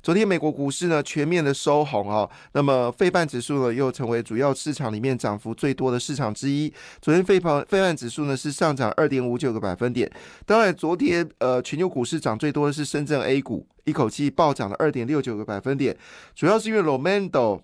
昨天美国股市呢全面的收红啊，那么费半指数呢又成为主要市场里面涨幅最多的市场之一。昨天费半费半指数呢是上涨二点五九个百分点。当然，昨天呃全球股市涨最多的是深圳 A 股，一口气暴涨了二点六九个百分点，主要是因为 Romando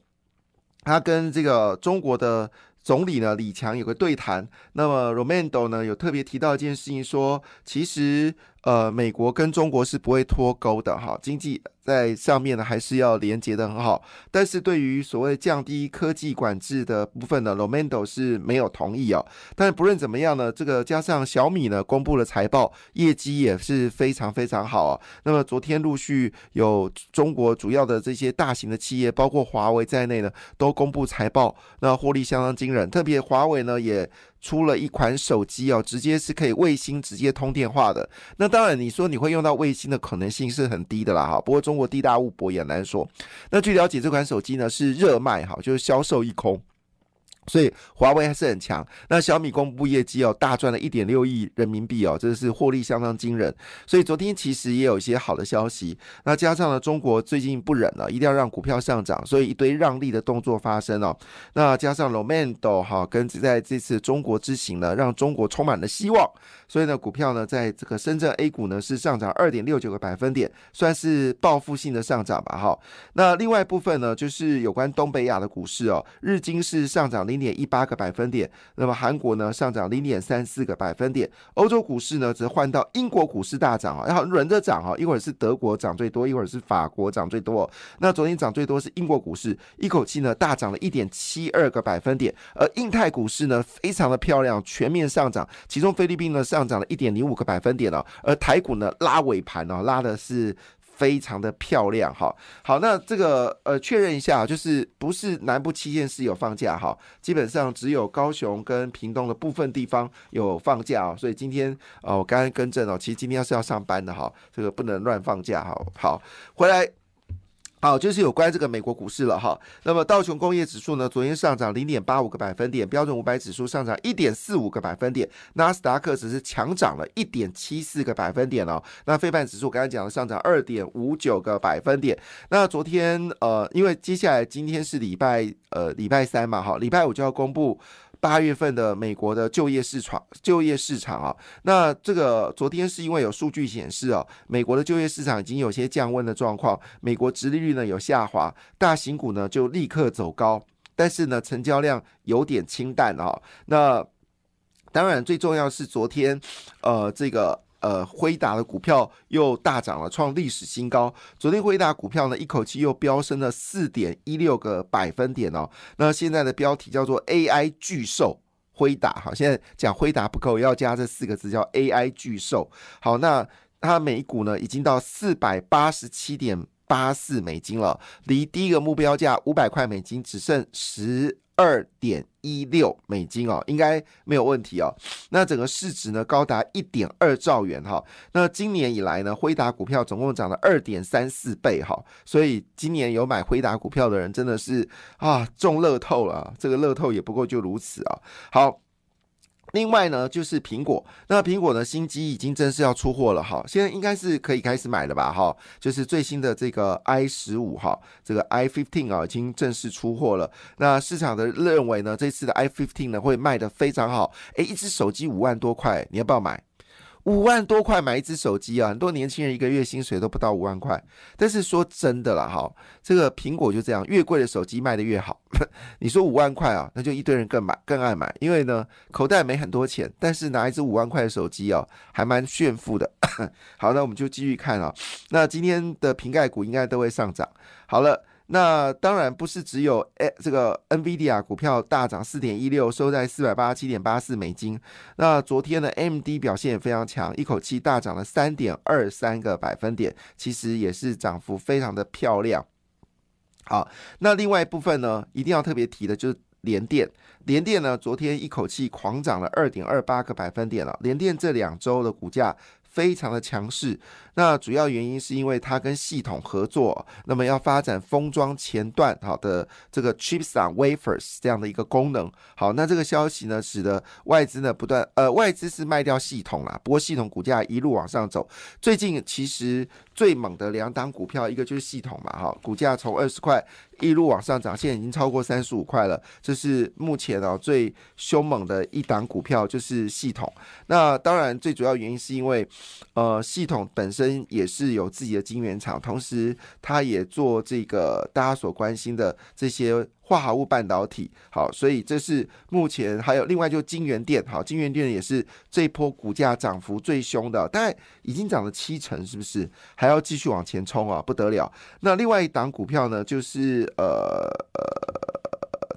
他跟这个中国的总理呢李强有个对谈，那么 Romando 呢有特别提到一件事情，说其实呃美国跟中国是不会脱钩的哈，经济。在上面呢，还是要连接的很好，但是对于所谓降低科技管制的部分呢，Romando 是没有同意哦。但是不论怎么样呢，这个加上小米呢公布了财报，业绩也是非常非常好啊。那么昨天陆续有中国主要的这些大型的企业，包括华为在内呢，都公布财报，那获利相当惊人。特别华为呢也。出了一款手机哦，直接是可以卫星直接通电话的。那当然，你说你会用到卫星的可能性是很低的啦哈。不过中国地大物博也难说。那据了解，这款手机呢是热卖哈，就是销售一空。所以华为还是很强。那小米公布业绩哦，大赚了一点六亿人民币哦，真的是获利相当惊人。所以昨天其实也有一些好的消息。那加上呢中国最近不忍了，一定要让股票上涨，所以一堆让利的动作发生哦。那加上 Romando 哈跟在这次中国之行呢，让中国充满了希望。所以呢，股票呢在这个深圳 A 股呢是上涨二点六九个百分点，算是报复性的上涨吧哈。那另外一部分呢，就是有关东北亚的股市哦，日经是上涨零。零点一八个百分点，那么韩国呢上涨零点三四个百分点，欧洲股市呢则换到英国股市大涨啊，然后轮着涨哈，一会儿是德国涨最多，一会儿是法国涨最多。那昨天涨最多是英国股市，一口气呢大涨了一点七二个百分点，而印太股市呢非常的漂亮，全面上涨，其中菲律宾呢上涨了一点零五个百分点了，而台股呢拉尾盘哦，拉的是。非常的漂亮哈，好，那这个呃确认一下，就是不是南部七县市有放假哈，基本上只有高雄跟屏东的部分地方有放假哦，所以今天哦我刚刚更正哦，其实今天是要上班的哈，这个不能乱放假哈，好，回来。好，就是有关这个美国股市了哈。那么道琼工业指数呢，昨天上涨零点八五个百分点，标准五百指数上涨一点四五个百分点，纳斯达克只是强涨了一点七四个百分点哦。那费半指数刚才讲的上涨二点五九个百分点。那昨天呃，因为接下来今天是礼拜呃礼拜三嘛，哈，礼拜五就要公布。八月份的美国的就业市场，就业市场啊，那这个昨天是因为有数据显示啊，美国的就业市场已经有些降温的状况，美国殖利率呢有下滑，大型股呢就立刻走高，但是呢成交量有点清淡啊。那当然最重要是昨天，呃，这个。呃，辉达的股票又大涨了，创历史新高。昨天辉达股票呢，一口气又飙升了四点一六个百分点哦。那现在的标题叫做 AI 巨兽辉达，好，现在讲辉达不够，要加这四个字叫 AI 巨兽。好，那它每股呢已经到四百八十七点八四美金了，离第一个目标价五百块美金只剩十。二点一六美金哦，应该没有问题哦。那整个市值呢，高达一点二兆元哈。那今年以来呢，辉达股票总共涨了二点三四倍哈。所以今年有买辉达股票的人，真的是啊中乐透了。这个乐透也不过就如此啊。好。另外呢，就是苹果，那苹果的新机已经正式要出货了哈，现在应该是可以开始买了吧哈，就是最新的这个 i 十五哈，这个 i fifteen 啊，已经正式出货了。那市场的认为呢，这次的 i fifteen 呢会卖得非常好，诶，一只手机五万多块，你要不要买？五万多块买一只手机啊，很多年轻人一个月薪水都不到五万块。但是说真的啦，哈，这个苹果就这样，越贵的手机卖的越好。你说五万块啊，那就一堆人更买更爱买，因为呢口袋没很多钱，但是拿一只五万块的手机啊，还蛮炫富的。好，那我们就继续看啊。那今天的瓶盖股应该都会上涨。好了。那当然不是只有诶这个 NVIDIA 股票大涨四点一六，收在四百八十七点八四美金。那昨天的 MD 表现也非常强，一口气大涨了三点二三个百分点，其实也是涨幅非常的漂亮。好，那另外一部分呢，一定要特别提的就是联电。联电呢，昨天一口气狂涨了二点二八个百分点了。联电这两周的股价非常的强势。那主要原因是因为它跟系统合作，那么要发展封装前段好的这个 chips on wafers 这样的一个功能。好，那这个消息呢，使得外资呢不断呃外资是卖掉系统啦，不过系统股价一路往上走。最近其实最猛的两档股票，一个就是系统嘛，哈，股价从二十块一路往上涨，现在已经超过三十五块了。这是目前啊最凶猛的一档股票，就是系统。那当然最主要原因是因为呃系统本身。也是有自己的晶圆厂，同时它也做这个大家所关心的这些化合物半导体。好，所以这是目前还有另外就晶圆店，好，晶圆店也是这一波股价涨幅最凶的，大概已经涨了七成，是不是？还要继续往前冲啊，不得了。那另外一档股票呢，就是呃呃。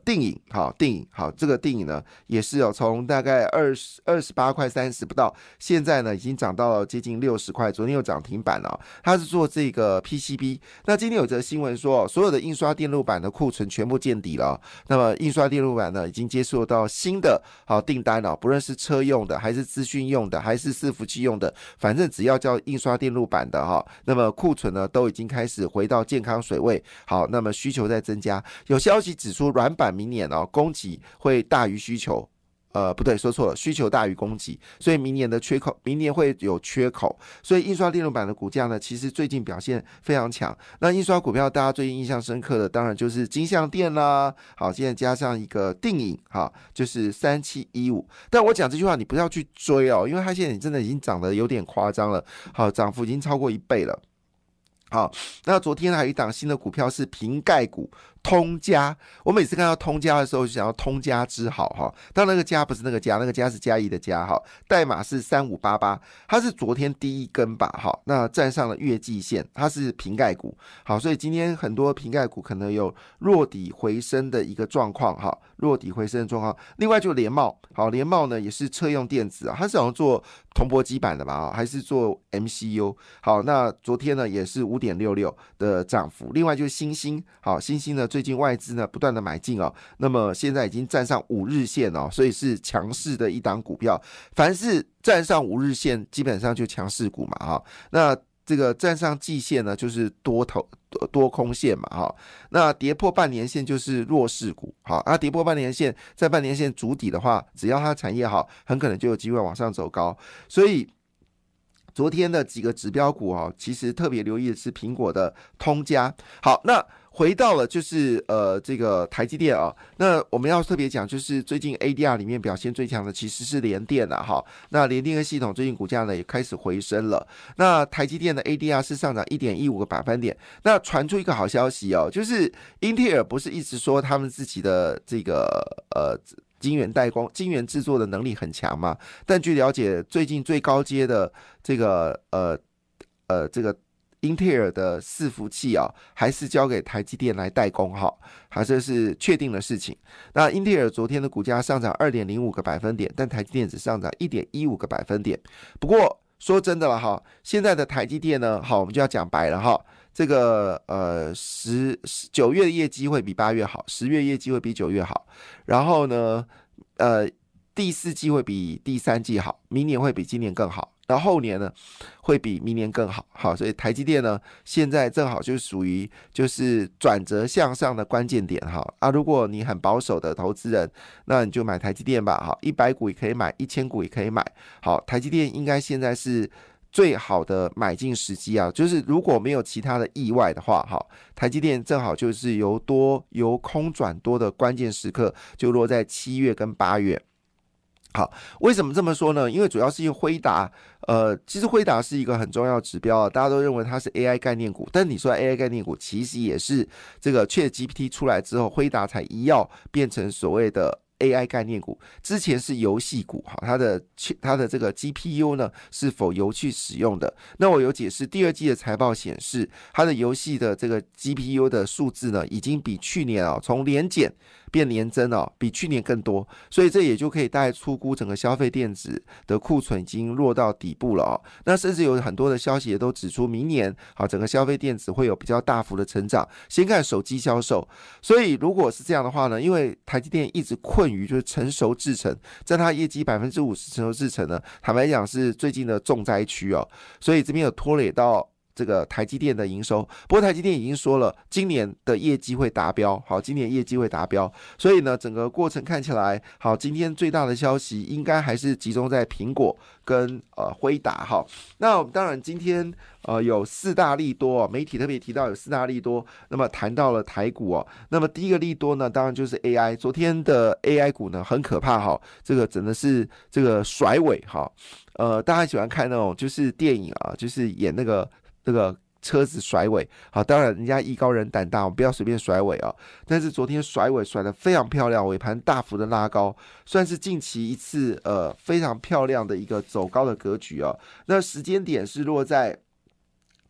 电影好，电影好，这个电影呢也是有从大概二十二十八块三十不到，现在呢已经涨到了接近六十块，昨天又涨停板了。它是做这个 PCB。那今天有则新闻说，所有的印刷电路板的库存全部见底了。那么印刷电路板呢已经接受到新的好订单了，不论是车用的，还是资讯用的，还是伺服器用的，反正只要叫印刷电路板的哈，那么库存呢都已经开始回到健康水位。好，那么需求在增加。有消息指出，软板。明年哦，供给会大于需求，呃，不对，说错了，需求大于供给，所以明年的缺口，明年会有缺口，所以印刷电路板的股价呢，其实最近表现非常强。那印刷股票，大家最近印象深刻的，当然就是金相电啦。好，现在加上一个定影，哈，就是三七一五。但我讲这句话，你不要去追哦，因为它现在真的已经涨得有点夸张了，好，涨幅已经超过一倍了。好，那昨天还有一档新的股票是瓶盖股。通家，我每次看到通家的时候，就想要通家之好哈。但那个家不是那个家，那个家是嘉义的家哈。代码是三五八八，它是昨天第一根吧哈。那站上了月季线，它是瓶盖股。好，所以今天很多瓶盖股可能有落底回升的一个状况哈，落底回升的状况。另外就联茂，好，联茂呢也是车用电子啊，它是好像做铜箔基板的吧啊，还是做 MCU。好，那昨天呢也是五点六六的涨幅。另外就是星星，好，星星呢。最近外资呢不断的买进哦，那么现在已经站上五日线哦，所以是强势的一档股票。凡是站上五日线，基本上就强势股嘛哈。那这个站上季线呢，就是多头多空线嘛哈。那跌破半年线就是弱势股，好啊，跌破半年线，在半年线筑底的话，只要它产业好，很可能就有机会往上走高。所以昨天的几个指标股啊，其实特别留意的是苹果的通家。好，那。回到了就是呃这个台积电啊，那我们要特别讲，就是最近 ADR 里面表现最强的其实是联电了哈。那联电的系统最近股价呢也开始回升了。那台积电的 ADR 是上涨一点一五个百分点。那传出一个好消息哦，就是英特尔不是一直说他们自己的这个呃晶圆代工、晶圆制作的能力很强吗？但据了解，最近最高阶的这个呃呃这个。英特尔的伺服器啊，还是交给台积电来代工哈，还这是确定的事情。那英特尔昨天的股价上涨二点零五个百分点，但台积电只上涨一点一五个百分点。不过说真的了哈，现在的台积电呢，好，我们就要讲白了哈，这个呃十九月的业绩会比八月好，十月业绩会比九月好，然后呢，呃第四季会比第三季好，明年会比今年更好。到后年呢，会比明年更好，好，所以台积电呢，现在正好就属于就是转折向上的关键点，哈。啊，如果你很保守的投资人，那你就买台积电吧，哈，一百股也可以买，一千股也可以买，好，台积电应该现在是最好的买进时机啊，就是如果没有其他的意外的话，哈，台积电正好就是由多由空转多的关键时刻，就落在七月跟八月。好，为什么这么说呢？因为主要是因为辉达，呃，其实辉达是一个很重要指标啊，大家都认为它是 AI 概念股，但你说 AI 概念股，其实也是这个 ChatGPT 出来之后，辉达才一跃变成所谓的 AI 概念股，之前是游戏股哈，它的它的这个 GPU 呢是否游去使用的？那我有解释，第二季的财报显示，它的游戏的这个 GPU 的数字呢，已经比去年啊从年减。变年增哦，比去年更多，所以这也就可以大概出估整个消费电子的库存已经落到底部了哦。那甚至有很多的消息也都指出，明年好整个消费电子会有比较大幅的成长。先看手机销售，所以如果是这样的话呢，因为台积电一直困鱼就是成熟制成，在它业绩百分之五十成熟制成呢，坦白讲是最近的重灾区哦，所以这边有拖累到。这个台积电的营收，不过台积电已经说了，今年的业绩会达标。好，今年业绩会达标，所以呢，整个过程看起来好。今天最大的消息应该还是集中在苹果跟呃辉达。哈，那我们当然今天呃有四大利多，媒体特别提到有四大利多，那么谈到了台股哦。那么第一个利多呢，当然就是 AI。昨天的 AI 股呢很可怕哈，这个真的是这个甩尾哈。呃，大家喜欢看那种就是电影啊，就是演那个。这个车子甩尾，好，当然人家艺高人胆大，我们不要随便甩尾啊。但是昨天甩尾甩的非常漂亮，尾盘大幅的拉高，算是近期一次呃非常漂亮的一个走高的格局啊。那时间点是落在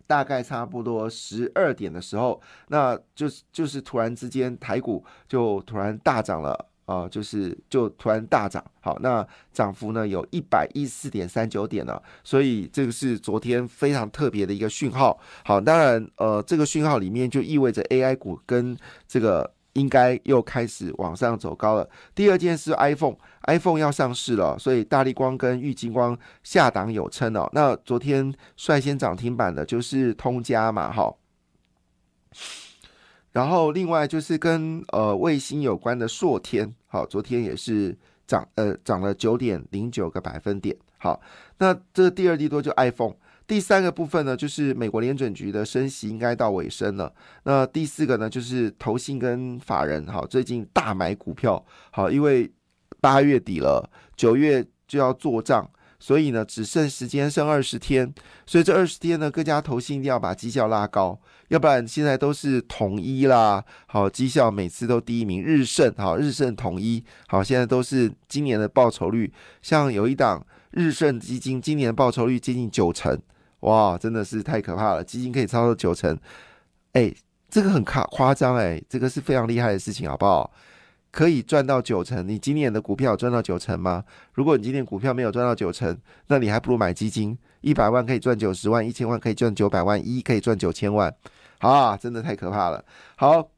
大概差不多十二点的时候，那就是就是突然之间台股就突然大涨了。啊，就是就突然大涨，好，那涨幅呢有一百一十四点三九点呢，所以这个是昨天非常特别的一个讯号。好，当然，呃，这个讯号里面就意味着 AI 股跟这个应该又开始往上走高了。第二件事，iPhone，iPhone 要上市了，所以大力光跟玉金光下档有称哦。那昨天率先涨停板的就是通家嘛，哈。然后另外就是跟呃卫星有关的硕天，好，昨天也是涨呃涨了九点零九个百分点。好，那这第二季多就 iPhone，第三个部分呢就是美国联准局的升息应该到尾声了。那第四个呢就是投信跟法人，好，最近大买股票，好，因为八月底了，九月就要做账。所以呢，只剩时间剩二十天，所以这二十天呢，各家投信一定要把绩效拉高，要不然现在都是统一啦，好绩效每次都第一名，日盛好日盛统一好，现在都是今年的报酬率，像有一档日盛基金，今年报酬率接近九成，哇，真的是太可怕了，基金可以操作九成，哎，这个很夸夸张哎，这个是非常厉害的事情，好不好？可以赚到九成，你今年的股票赚到九成吗？如果你今年股票没有赚到九成，那你还不如买基金，一百万可以赚九十万，一千万可以赚九百万，一可以赚九千万，啊，真的太可怕了。好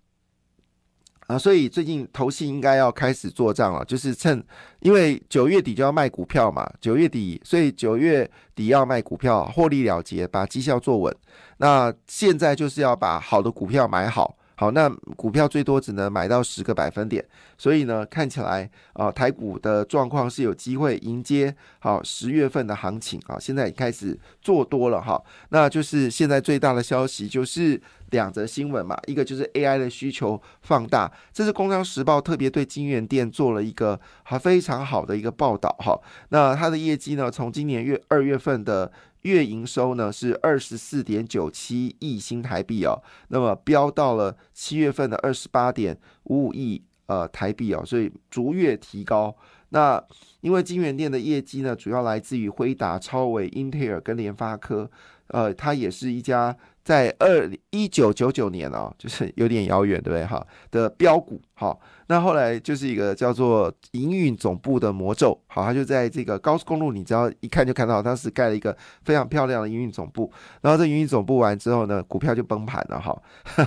啊，所以最近投信应该要开始做账了，就是趁因为九月底就要卖股票嘛，九月底，所以九月底要卖股票，获利了结，把绩效做稳。那现在就是要把好的股票买好。好，那股票最多只能买到十个百分点，所以呢，看起来啊，台股的状况是有机会迎接好十月份的行情啊。现在开始做多了哈，那就是现在最大的消息就是两则新闻嘛，一个就是 AI 的需求放大，这是工商时报特别对金源店做了一个还非常好的一个报道哈。那它的业绩呢，从今年月二月份的。月营收呢是二十四点九七亿新台币哦，那么飙到了七月份的二十八点五五亿呃台币哦，所以逐月提高。那因为金源店的业绩呢，主要来自于辉达、超伟、英特尔跟联发科，呃，它也是一家。在二一九九九年哦，就是 有点遥远，对不对？哈的标股，哈，那后来就是一个叫做营运总部的魔咒，好，它就在这个高速公路，你只要一看就看到，当时盖了一个非常漂亮的营运总部。然后这营运总部完之后呢，股票就崩盘了，哈。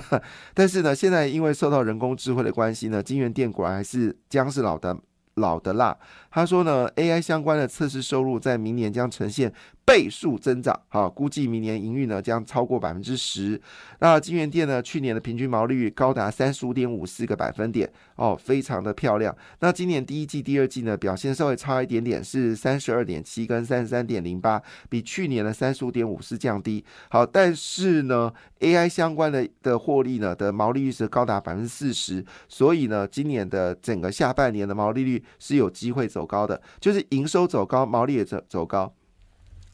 但是呢，现在因为受到人工智慧的关系呢，金源店果然还是将是老的老的辣。他说呢，AI 相关的测试收入在明年将呈现。倍数增长，好，估计明年营运呢将超过百分之十。那金源店呢，去年的平均毛利率高达三十五点五四个百分点，哦，非常的漂亮。那今年第一季、第二季呢，表现稍微差一点点，是三十二点七跟三十三点零八，比去年的三十五点五四降低。好，但是呢，AI 相关的的获利呢的毛利率是高达百分之四十，所以呢，今年的整个下半年的毛利率是有机会走高的，就是营收走高，毛利也走走高。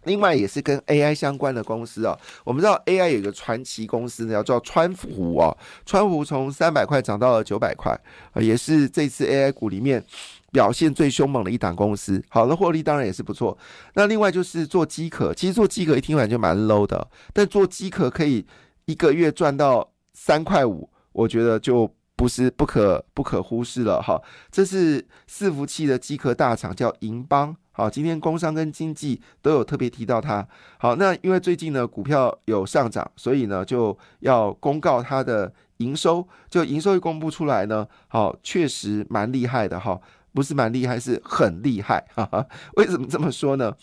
另外也是跟 AI 相关的公司啊，我们知道 AI 有一个传奇公司呢，叫做川湖啊，川湖从三百块涨到了九百块，也是这次 AI 股里面表现最凶猛的一档公司。好的获利当然也是不错。那另外就是做机壳，其实做机壳一听完就蛮 low 的，但做机壳可以一个月赚到三块五，我觉得就不是不可不可忽视了哈。这是伺服器的机壳大厂，叫银邦。好，今天工商跟经济都有特别提到它。好，那因为最近呢股票有上涨，所以呢就要公告它的营收。就营收一公布出来呢，好，确实蛮厉害的哈，不是蛮厉害，是很厉害。哈哈，为什么这么说呢？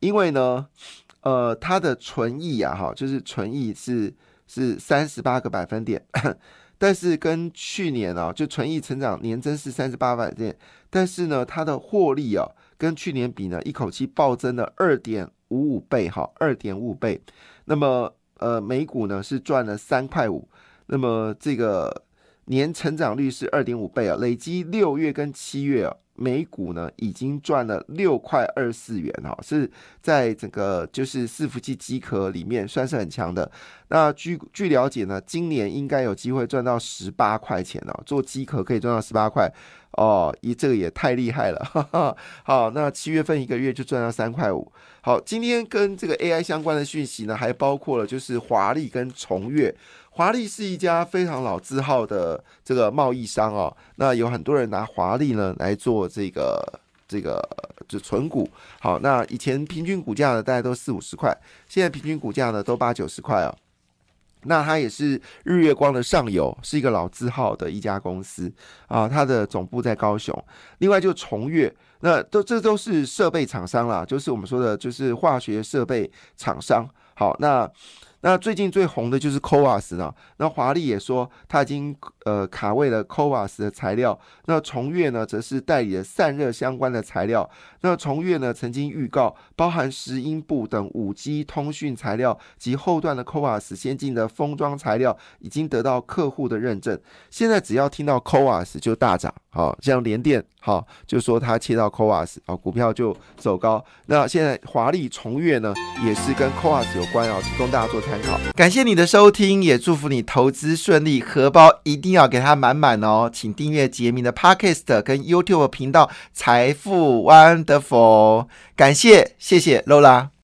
因为呢，呃，它的纯益啊，哈，就是纯益是是三十八个百分点。但是跟去年啊，就纯益成长年增是三十八百点，但是呢，它的获利啊，跟去年比呢，一口气暴增了二点五五倍，哈，二点五倍。那么，呃，每股呢是赚了三块五，那么这个年成长率是二点五倍啊，累积六月跟七月啊。每股呢已经赚了六块二四元哈，是在整个就是伺服器机壳里面算是很强的。那据据了解呢，今年应该有机会赚到十八块钱哦，做机壳可以赚到十八块哦，一这个也太厉害了。哈哈。好，那七月份一个月就赚到三块五。好，今天跟这个 AI 相关的讯息呢，还包括了就是华丽跟重越。华丽是一家非常老字号的这个贸易商哦，那有很多人拿华丽呢来做这个这个就存股。好，那以前平均股价呢大概都四五十块，现在平均股价呢都八九十块哦。那它也是日月光的上游，是一个老字号的一家公司啊，它的总部在高雄。另外就重越，那都这都是设备厂商啦，就是我们说的就是化学设备厂商。好，那。那最近最红的就是 c o a s 啊，那华丽也说他已经呃卡位的 c o a s 的材料，那重越呢则是代理了散热相关的材料。那重越呢曾经预告，包含石英布等五 G 通讯材料及后段的 c o a s 先进的封装材料已经得到客户的认证。现在只要听到 c o a s 就大涨，好，像联电好就说他切到 c o a s 好，股票就走高。那现在华丽重越呢也是跟 c o a s 有关啊，提供大家做。参考，感谢你的收听，也祝福你投资顺利，荷包一定要要给它满满哦！请订阅杰明的 Podcast 跟 YouTube 频道财富 Wonderful，感谢，谢谢 Lola。